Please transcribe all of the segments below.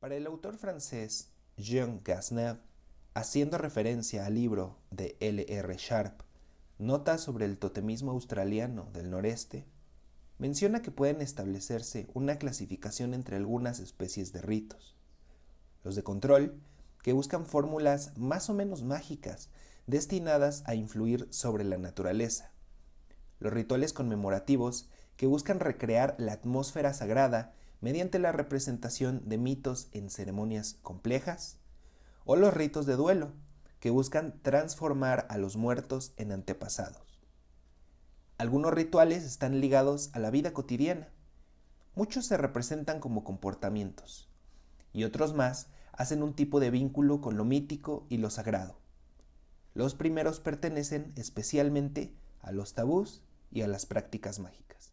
Para el autor francés Jean Gasnave, haciendo referencia al libro de L. R. Sharp, Notas sobre el totemismo australiano del noreste, menciona que pueden establecerse una clasificación entre algunas especies de ritos. Los de control, que buscan fórmulas más o menos mágicas destinadas a influir sobre la naturaleza. Los rituales conmemorativos, que buscan recrear la atmósfera sagrada mediante la representación de mitos en ceremonias complejas, o los ritos de duelo, que buscan transformar a los muertos en antepasados. Algunos rituales están ligados a la vida cotidiana. Muchos se representan como comportamientos y otros más hacen un tipo de vínculo con lo mítico y lo sagrado. Los primeros pertenecen especialmente a los tabús y a las prácticas mágicas.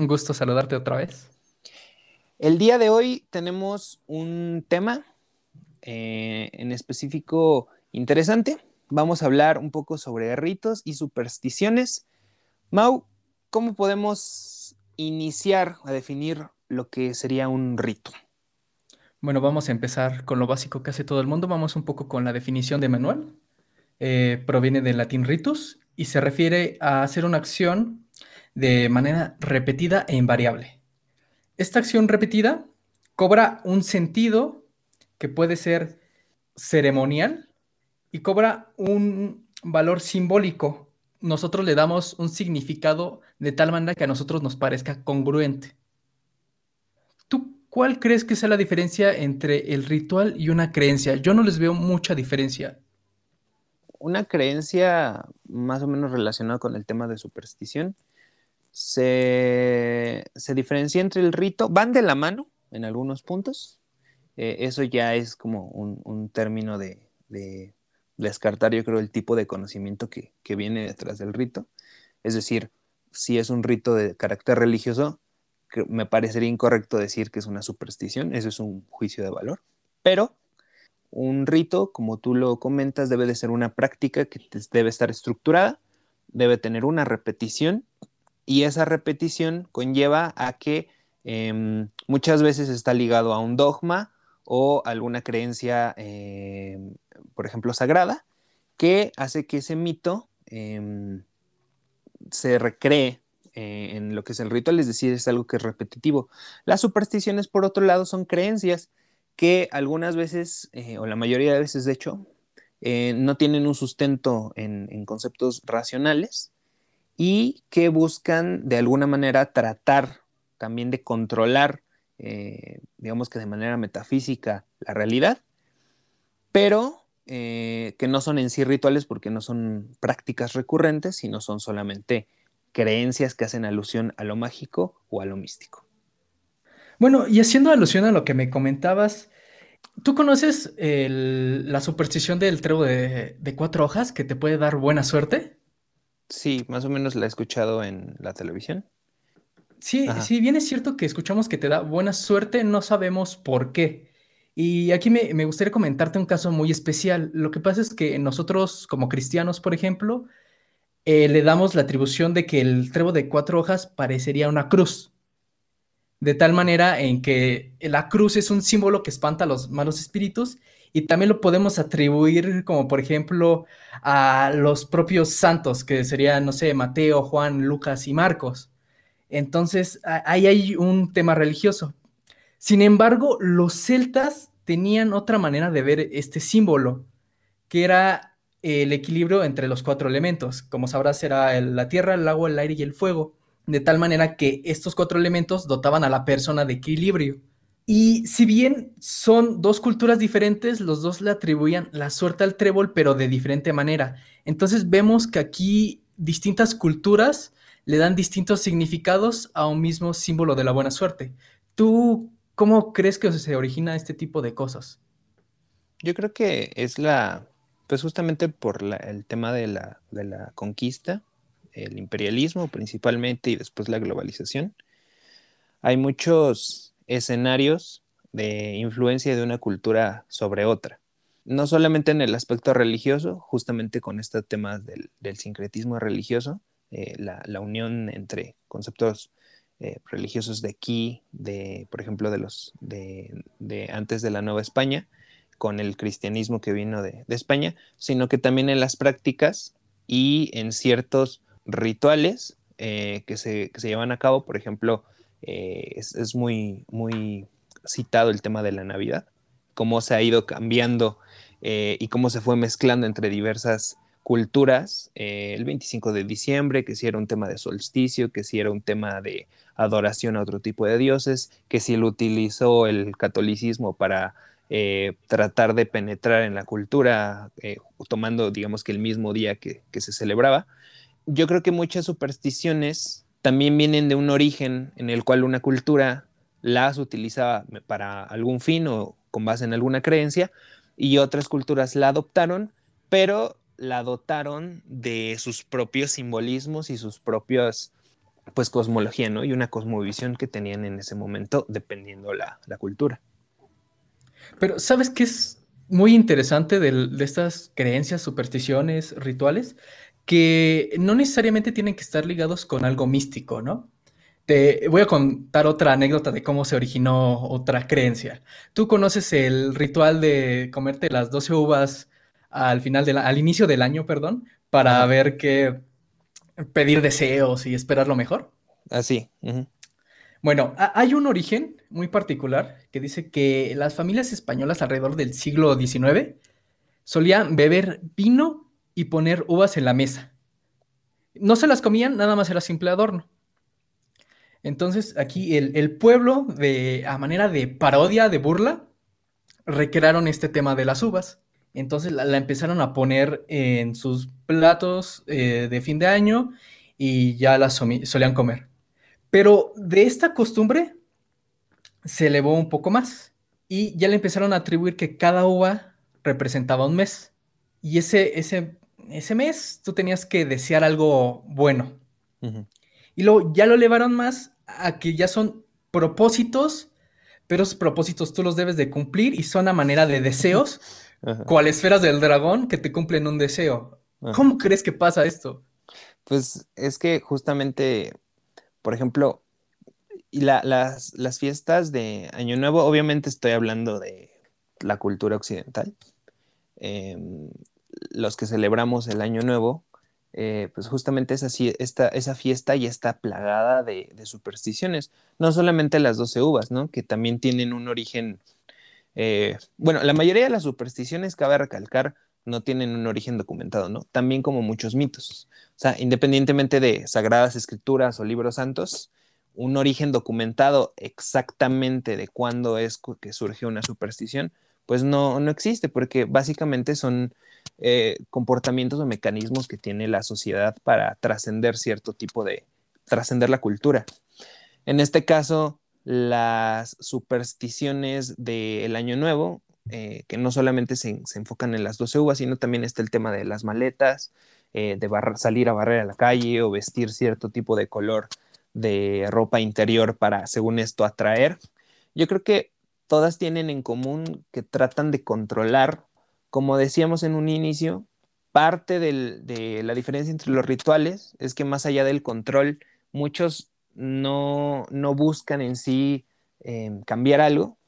Un gusto saludarte otra vez. El día de hoy tenemos un tema eh, en específico interesante. Vamos a hablar un poco sobre ritos y supersticiones. Mau, ¿cómo podemos iniciar a definir lo que sería un rito? Bueno, vamos a empezar con lo básico que hace todo el mundo. Vamos un poco con la definición de manual. Eh, proviene del latín ritus y se refiere a hacer una acción de manera repetida e invariable. Esta acción repetida cobra un sentido que puede ser ceremonial y cobra un valor simbólico. Nosotros le damos un significado de tal manera que a nosotros nos parezca congruente. ¿Tú cuál crees que sea la diferencia entre el ritual y una creencia? Yo no les veo mucha diferencia. Una creencia más o menos relacionada con el tema de superstición se, diferencia entre el rito, van de la mano en algunos puntos. Eh, eso ya es como un, término de, descartar, yo creo, el tipo de conocimiento que, viene detrás del rito. Es decir, si es un rito de carácter religioso, me parecería incorrecto decir que es una superstición, eso es un juicio de valor. Pero un rito, como tú lo comentas, debe de ser una práctica que debe estar estructurada, debe tener una repetición y esa repetición conlleva a que em, muchas veces está ligado a un dogma o alguna creencia, em, por ejemplo, sagrada, que hace que ese mito em, se recree eh, en lo que es el ritual, es decir, es algo que es repetitivo. Las supersticiones, por otro lado, son creencias que algunas veces, eh, o la mayoría de veces, de hecho, eh, no tienen un sustento en conceptos racionales, y que buscan de alguna manera tratar también de controlar, eh, digamos que de manera metafísica, la realidad, pero eh, que no son en sí rituales porque no son prácticas recurrentes, sino son solamente creencias que hacen alusión a lo mágico o a lo místico. Bueno, y haciendo alusión a lo que me comentabas, ¿tú conoces la superstición del trevo de, de cuatro hojas que te puede dar buena suerte? Sí, más o menos la he escuchado en la televisión. Sí, sí, bien es cierto que escuchamos que te da buena suerte, no sabemos por qué. Y aquí me, gustaría comentarte un caso muy especial. Lo que pasa es que nosotros, como cristianos, por ejemplo, eh, le damos la atribución de que el trevo de cuatro hojas parecería una cruz. De tal manera en que la cruz es un símbolo que espanta a los malos espíritus y también lo podemos atribuir como por ejemplo a los propios santos, que serían, no sé, Mateo, Juan, Lucas y Marcos. Entonces, ahí hay un tema religioso. Sin embargo, los celtas tenían otra manera de ver este símbolo, que era el equilibrio entre los cuatro elementos. Como sabrás, era la tierra, el agua, el aire y el fuego. De tal manera que estos cuatro elementos dotaban a la persona de equilibrio. Y si bien son dos culturas diferentes, los dos le atribuían la suerte al trébol, pero de diferente manera. Entonces vemos que aquí distintas culturas le dan distintos significados a un mismo símbolo de la buena suerte. ¿Tú cómo crees que se origina este tipo de cosas? Yo creo que es la, pues justamente por el tema de la, de la conquista, el imperialismo principalmente y después la globalización. Hay muchos escenarios de influencia de una cultura sobre otra. No solamente en el aspecto religioso, justamente con este tema del, sincretismo religioso, eh, la, unión entre conceptos eh, religiosos de aquí, de, por ejemplo, de los de, antes de la Nueva España, con el cristianismo que vino de, España, sino que también en las prácticas y en ciertos rituales eh, que, se, que, se, llevan a cabo, por ejemplo, es, es, muy, muy citado el tema de la Navidad, cómo se ha ido cambiando eh, y cómo se fue mezclando entre diversas culturas. Eh, el 25 de diciembre, que si era un tema de solsticio, que si era un tema de adoración a otro tipo de dioses, que si lo utilizó el catolicismo para eh, tratar de penetrar en la cultura, tomando, digamos que el mismo día que se celebraba. Yo creo que muchas supersticiones también vienen de un origen en el cual una cultura las utilizaba para algún fin o con base en alguna creencia, y otras culturas la adoptaron, pero la dotaron de sus propios simbolismos y sus propios, pues, cosmología, ¿no? Y una cosmovisión que tenían en ese momento, dependiendo la, la cultura. Pero, ¿sabes qué es muy interesante de estas creencias, supersticiones, rituales? Que no necesariamente tienen que estar ligados con algo místico, ¿no? Te voy a contar otra anécdota de cómo se originó otra creencia. ¿Tú conoces el ritual de comerte las 12 uvas al final del, al inicio del año, perdón, para ver qué pedir deseos y esperar lo mejor? Así. Bueno, hay un origen muy particular que dice que las familias españolas alrededor del siglo XIX solían beber vino y poner uvas en la mesa. No se las comían, nada más era simple adorno. Entonces, aquí el, pueblo, de, a manera de parodia, de burla, recrearon este tema de las uvas. Entonces la, empezaron a poner en sus platos eh, de fin de año y ya las solían comer. Pero de esta costumbre se elevó un poco más y ya le empezaron a atribuir que cada uva representaba un mes. Y ese, ese, ese mes tú tenías que desear algo bueno. Y luego ya lo elevaron más a que ya son propósitos, pero esos propósitos tú los debes de cumplir y son a manera de deseos, cual esferas del dragón que te cumplen un deseo. ¿Cómo crees que pasa esto? Pues es que justamente, por ejemplo, y las, las fiestas de Año Nuevo, obviamente estoy hablando de la cultura occidental. Em, los que celebramos el Año Nuevo, eh, pues justamente esa, esta, esa fiesta ya está plagada de, supersticiones. No solamente las 12 uvas, ¿no? Que también tienen un origen. Eh, bueno, la mayoría de las supersticiones, cabe recalcar, no tienen un origen documentado, ¿no? También como muchos mitos. O sea, independientemente de sagradas escrituras o libros santos, un origen documentado exactamente de cuándo es que surgió una superstición, pues no, no existe, porque básicamente son eh, comportamientos o mecanismos que tiene la sociedad para trascender cierto tipo de, trascender la cultura. En este caso, las supersticiones del Año Nuevo, eh, que no solamente se, enfocan en las 12 uvas, sino también está el tema de las maletas, eh, de salir a barrer a la calle o vestir cierto tipo de color de ropa interior para, según esto, atraer. Yo creo que todas tienen en común que tratan de controlar como decíamos en un inicio, parte de la diferencia entre los rituales es que más allá del control, muchos no, buscan en sí em, cambiar algo,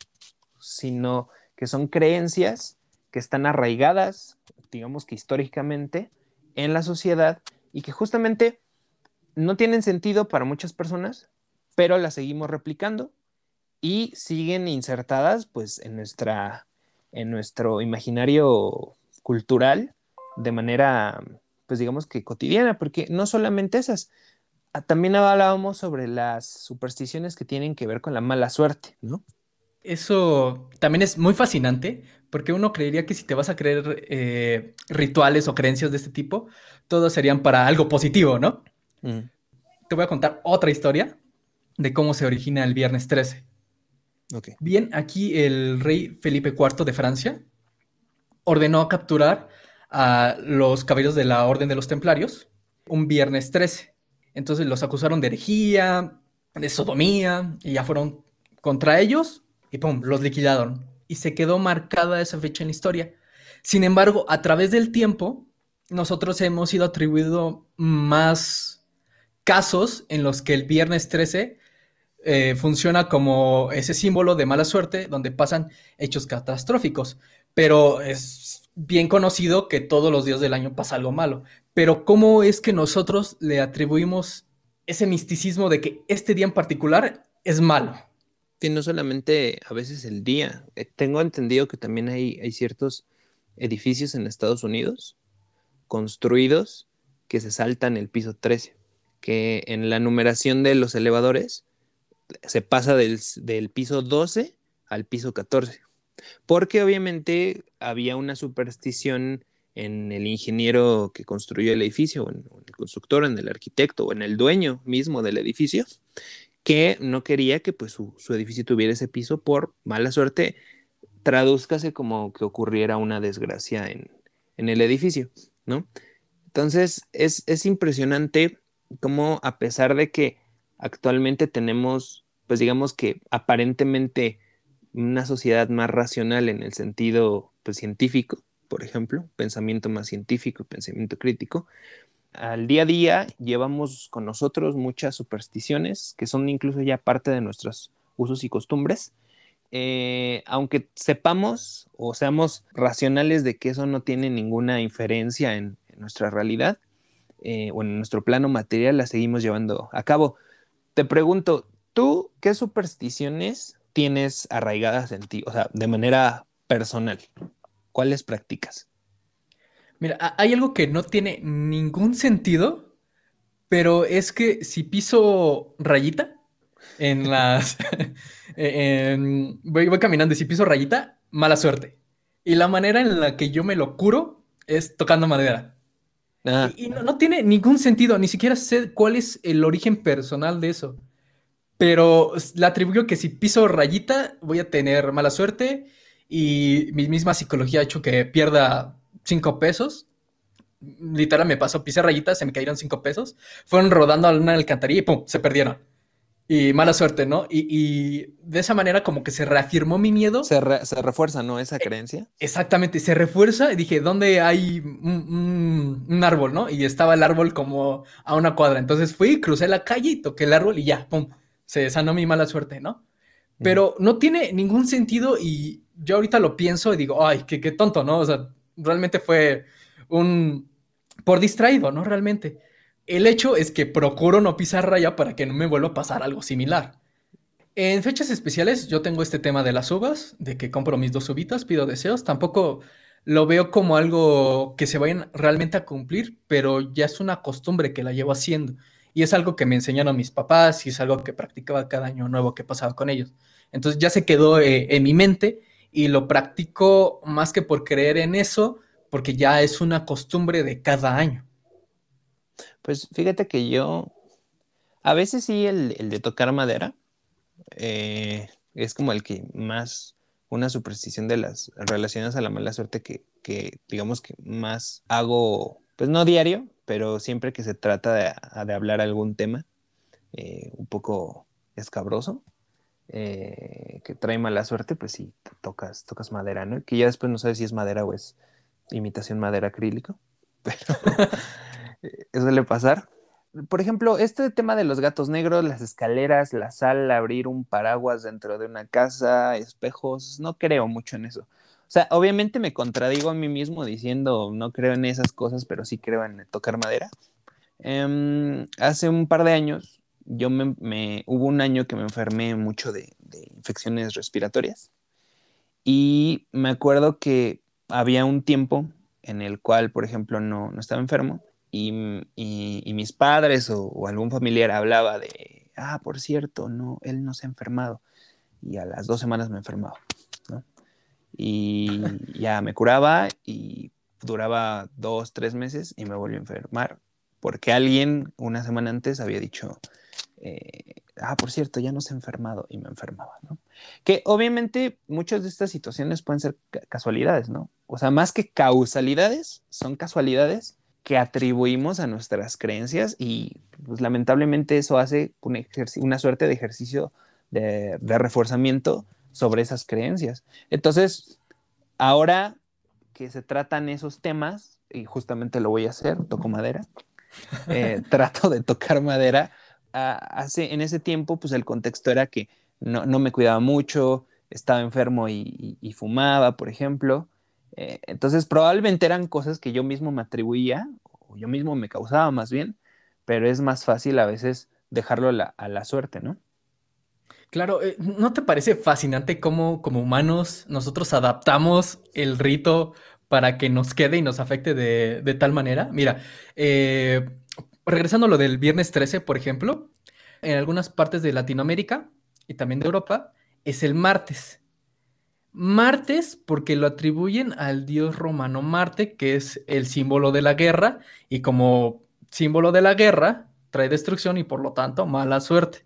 sino que son creencias que están arraigadas, digamos que históricamente, en la sociedad y que justamente no tienen sentido para muchas personas, pero las seguimos replicando y siguen insertadas pues en nuestra en nuestro imaginario cultural de manera, pues digamos que cotidiana, porque no solamente esas, ah, también hablábamos sobre las supersticiones que tienen que ver con la mala suerte, ¿no? Eso también es muy fascinante, porque uno creería que si te vas a creer eh, rituales o creencias de este tipo, todos serían para algo positivo, ¿no? te voy a contar otra historia de cómo se origina el viernes 13. Bien, aquí el rey Felipe IV de Francia ordenó capturar a los caballeros de la Orden de los Templarios un viernes 13. Entonces los acusaron de herejía, de sodomía, y ya fueron contra ellos y ¡pum! los liquidaron. Y se quedó marcada esa fecha en la historia. Sin embargo, a través del tiempo, nosotros hemos ido atribuido más casos en los que el viernes 13 eh, funciona como ese símbolo de mala suerte donde pasan hechos catastróficos. Pero es bien conocido que todos los días del año pasa algo malo. Pero ¿cómo es que nosotros le atribuimos ese misticismo de que este día en particular es malo? Que no solamente a veces el día. Eh, tengo entendido que también hay, hay ciertos edificios en Estados Unidos construidos que se saltan el piso 13, que en la numeración de los elevadores se pasa del, del piso 12 al piso 14, porque obviamente había una superstición en el ingeniero que construyó el edificio, en, el constructor, en el arquitecto o en el dueño mismo del edificio, que no quería que pues, su, su edificio tuviera ese piso por mala suerte, tradúzcase como que ocurriera una desgracia en, en el edificio, ¿no? Entonces, es, es impresionante cómo a pesar de que actualmente tenemos, pues digamos que aparentemente una sociedad más racional en el sentido pues, científico, por ejemplo, pensamiento más científico, pensamiento crítico, al día a día llevamos con nosotros muchas supersticiones que son incluso ya parte de nuestros usos y costumbres. Eh, aunque sepamos o seamos racionales de que eso no tiene ninguna inferencia en, nuestra realidad eh, o en nuestro plano material, la seguimos llevando a cabo. Te pregunto, ¿tú qué supersticiones tienes arraigadas en ti? O sea, de manera personal. ¿Cuáles practicas? Mira, hay algo que no tiene ningún sentido, pero es que si piso rayita en las... voy, caminando y si piso rayita, mala suerte. Y la manera en la que yo me lo curo es tocando madera. Y, no, no, tiene ningún sentido, ni siquiera sé cuál es el origen personal de eso. Pero le atribuyo que si piso rayita voy a tener mala suerte y mi misma psicología ha hecho que pierda cinco pesos. Literal, me pasó, pisé rayitas, se me cayeron cinco pesos. Fueron rodando a una alcantarilla y ¡pum! se perdieron. Y mala suerte, ¿no? Y, de esa manera como que se reafirmó mi miedo. Se, refuerza, ¿no? Esa creencia. Exactamente, se refuerza y dije, ¿dónde hay un, un, árbol, no? Y estaba el árbol como a una cuadra. Entonces fui, crucé la calle y toqué el árbol y ya, ¡pum! Se sanó mi mala suerte, ¿no? Pero no tiene ningún sentido y yo ahorita lo pienso y digo, ay, qué, qué tonto, ¿no? O sea, realmente fue un... por distraído, ¿no? Realmente. El hecho es que procuro no pisar raya para que no me vuelva a pasar algo similar. En fechas especiales yo tengo este tema de las uvas, de que compro mis dos uvitas, pido deseos, tampoco lo veo como algo que se vayan realmente a cumplir, pero ya es una costumbre que la llevo haciendo. Y es algo que me enseñaron mis papás y es algo que practicaba cada año nuevo que pasaba con ellos. Entonces ya se quedó eh, en mi mente y lo practico más que por creer en eso, porque ya es una costumbre de cada año. Pues fíjate que yo, a veces sí el, de tocar madera eh, es como el que más, una superstición de las relaciones a la mala suerte que, digamos que más hago, pues no diario, pero siempre que se trata de, hablar algún tema eh, un poco escabroso, eh, que trae mala suerte, pues sí, tocas, tocas madera, ¿no? Que ya después no sabes si es madera o es imitación madera acrílico, pero eso suele pasar. Por ejemplo, este tema de los gatos negros, las escaleras, la sala, abrir un paraguas dentro de una casa, espejos, no creo mucho en eso. O sea, obviamente me contradigo a mí mismo diciendo no creo en esas cosas, pero sí creo en tocar madera. Em, hace un par de años yo me, hubo un año que me enfermé mucho de, infecciones respiratorias y me acuerdo que había un tiempo en el cual, por ejemplo, no, estaba enfermo y, mis padres o, algún familiar hablaba de, ah, por cierto, no, él no se ha enfermado y a las dos semanas me enfermaba, Y ya me curaba y duraba dos, tres meses y me volvió a enfermar porque alguien una semana antes había dicho, eh, ah, por cierto, ya no se ha enfermado y me enfermaba, ¿no? Que obviamente muchas de estas situaciones pueden ser casualidades, ¿no? O sea, más que causalidades, son casualidades que atribuimos a nuestras creencias y pues, lamentablemente eso hace una suerte de ejercicio de, reforzamiento sobre esas creencias. Entonces, ahora que se tratan esos temas, y justamente lo voy a hacer, toco madera, eh, trato de tocar madera, hace, en ese tiempo, pues el contexto era que no, me cuidaba mucho, estaba enfermo y, fumaba, por ejemplo. Eh, entonces, probablemente eran cosas que yo mismo me atribuía, o yo mismo me causaba más bien, pero es más fácil a veces dejarlo a la, suerte, ¿no? Claro, eh, ¿no te parece fascinante cómo como humanos nosotros adaptamos el rito para que nos quede y nos afecte de, tal manera? Mira, eh, regresando a lo del viernes 13, por ejemplo, en algunas partes de Latinoamérica y también de Europa, es el martes. Martes porque lo atribuyen al dios romano Marte, que es el símbolo de la guerra, y como símbolo de la guerra, trae destrucción y por lo tanto mala suerte.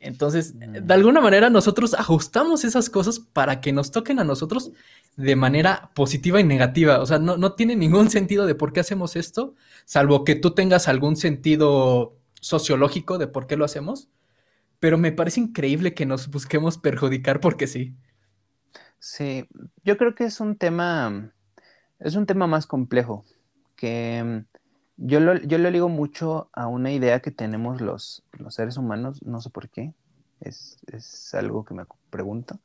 Entonces, de mm. alguna manera nosotros ajustamos esas cosas para que nos toquen a nosotros de manera positiva y negativa. O sea, no, no tiene ningún sentido de por qué hacemos esto, salvo que tú tengas algún sentido sociológico de por qué lo hacemos. Pero me parece increíble que nos busquemos perjudicar porque sí. Sí, yo creo que es un tema, es un tema más complejo, que yo lo, yo lo ligo mucho a una idea que tenemos los, los seres humanos, no sé por qué, es, es, algo que me pregunto,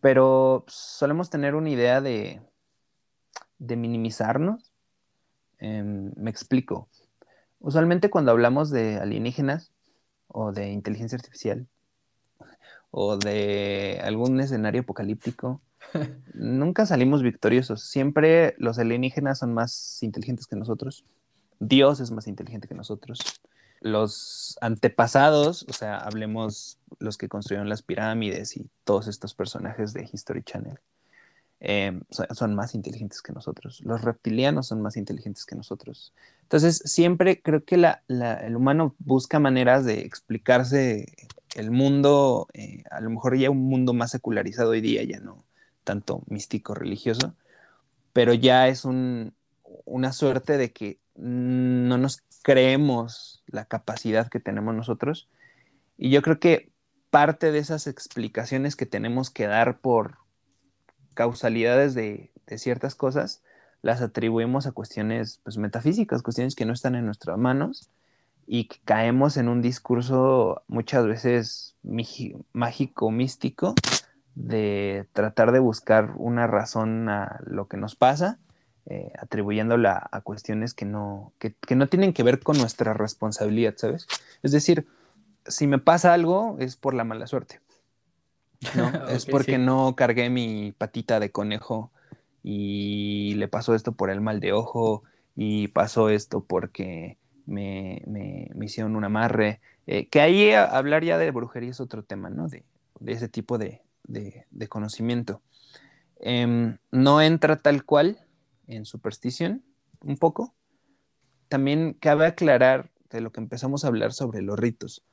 pero solemos tener una idea de, de minimizarnos. Em, me explico. Usualmente cuando hablamos de alienígenas o de inteligencia artificial o de algún escenario apocalíptico, nunca salimos victoriosos. Siempre los alienígenas son más inteligentes que nosotros Dios es más inteligente que nosotros. Los antepasados, o sea, hablemos los que construyeron las pirámides y todos estos personajes de History Channel, em, son, más inteligentes que nosotros. Los reptilianos son más inteligentes que nosotros. Entonces, siempre creo que el humano busca maneras de explicarse el mundo, eh, a lo mejor ya un mundo más secularizado hoy día, ya no tanto místico religioso, pero ya es una suerte de que no nos creemos la capacidad que tenemos nosotros. Y yo creo que parte de esas explicaciones que tenemos que dar por causalidades de, ciertas cosas, las atribuimos a cuestiones pues, metafísicas, cuestiones que no están en nuestras manos y que caemos en un discurso muchas veces mágico, místico, de tratar de buscar una razón a lo que nos pasa eh, atribuyéndola a cuestiones que no, que, no tienen que ver con nuestra responsabilidad, ¿sabes? Es decir, si me pasa algo es por la mala suerte. ¿no? es porque no cargué mi patita de conejo y le pasó esto por el mal de ojo y pasó esto porque me, hicieron un amarre. Eh, que ahí hablar ya de brujería es otro tema, ¿no? De, ese tipo de, conocimiento. Em, no entra tal cual en superstición, un poco. También cabe aclarar de lo que empezamos a hablar sobre los ritos,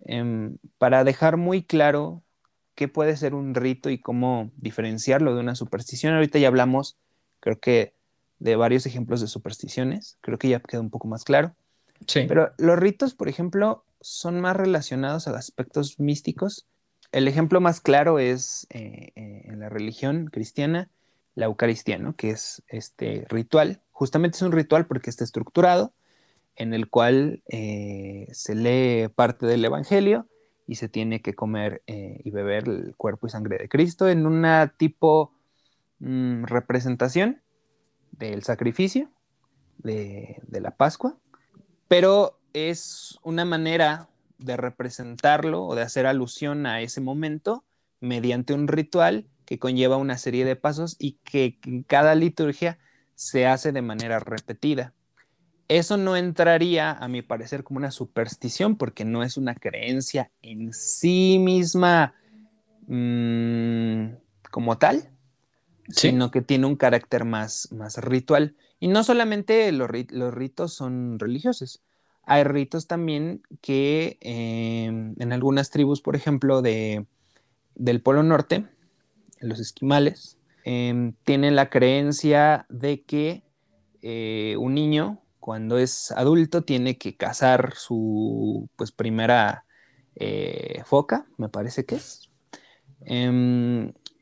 em, para dejar muy claro qué puede ser un rito y cómo diferenciarlo de una superstición. Ahorita ya hablamos, creo que, de varios ejemplos de supersticiones, creo que ya queda un poco más claro. Pero los ritos, por ejemplo, son más relacionados a aspectos místicos. El ejemplo más claro es eh, eh, en la religión cristiana, la Eucaristía, ¿no? Que es este ritual. Justamente es un ritual porque está estructurado, en el cual eh, se lee parte del Evangelio y se tiene que comer y beber el cuerpo y sangre de Cristo en una tipo mm, representación del sacrificio de la Pascua, pero es una manera de representarlo o de hacer alusión a ese momento mediante un ritual que conlleva una serie de pasos y que en cada liturgia se hace de manera repetida. Eso no entraría, a mi parecer, como una superstición porque no es una creencia en sí misma mm, como tal. Sino que tiene un carácter más, más ritual. Y no solamente los, ritos son religiosos, hay ritos también que em, en algunas tribus, por ejemplo, de, del Polo Norte, los esquimales, em, tienen la creencia de que eh, un niño, cuando es adulto, tiene que cazar su pues, primera eh, foca, me parece que es.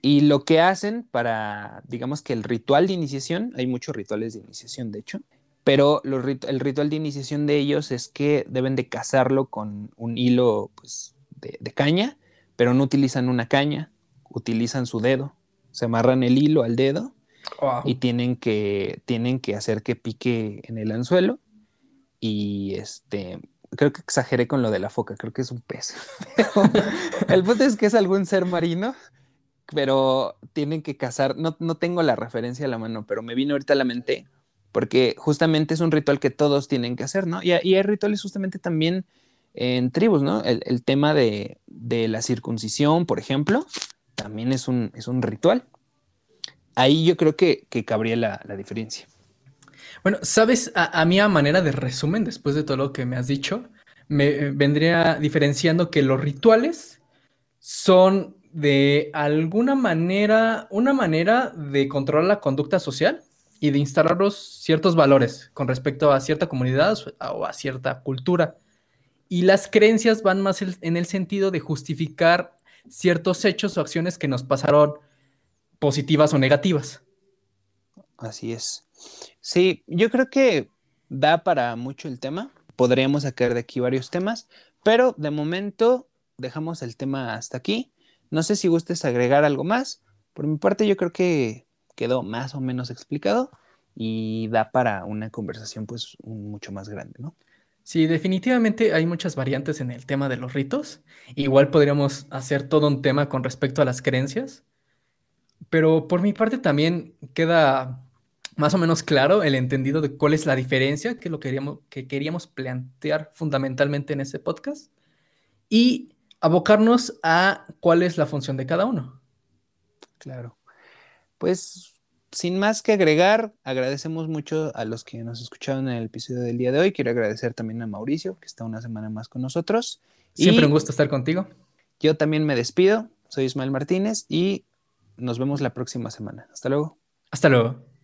Y lo que hacen para, digamos que el ritual de iniciación, hay muchos rituales de iniciación, de hecho, pero el ritual de iniciación de ellos es que deben de cazarlo con un hilo pues, de, caña, pero no utilizan una caña, utilizan su dedo, se amarran el hilo al dedo y tienen que, tienen que hacer que pique en el anzuelo y este, creo que exageré con lo de la foca, creo que es un pez. el punto es que es algún ser marino pero tienen que cazar, no, no tengo la referencia a la mano, pero me vino ahorita a la mente, porque justamente es un ritual que todos tienen que hacer, ¿no? Y, hay rituales justamente también en tribus, ¿no? El, tema de, la circuncisión, por ejemplo, también es un, es un ritual. Ahí yo creo que, cabría la, diferencia. Bueno, sabes, a, a mí manera de resumen, después de todo lo que me has dicho, me vendría diferenciando que los rituales son de alguna manera, una manera de controlar la conducta social y de instalarlos ciertos valores con respecto a cierta comunidad o a cierta cultura. Y las creencias van más en el sentido de justificar ciertos hechos o acciones que nos pasaron positivas o negativas. Así es. Sí, yo creo que da para mucho el tema. Podríamos sacar de aquí varios temas, pero de momento dejamos el tema hasta aquí. No sé si gustes agregar algo más. Por mi parte, yo creo que quedó más o menos explicado y da para una conversación pues mucho más grande, ¿no? Sí, definitivamente hay muchas variantes en el tema de los ritos. Igual podríamos hacer todo un tema con respecto a las creencias, pero por mi parte también queda más o menos claro el entendido de cuál es la diferencia, que lo queríamos, que queríamos plantear fundamentalmente en ese podcast. Y abocarnos a cuál es la función de cada uno. Claro. Pues sin más que agregar, agradecemos mucho a los que nos escucharon en el episodio del día de hoy. Quiero agradecer también a Mauricio, que está una semana más con nosotros. Siempre un gusto estar contigo. Yo también me despido. Soy Ismael Martínez y nos vemos la próxima semana. Hasta luego. Hasta luego.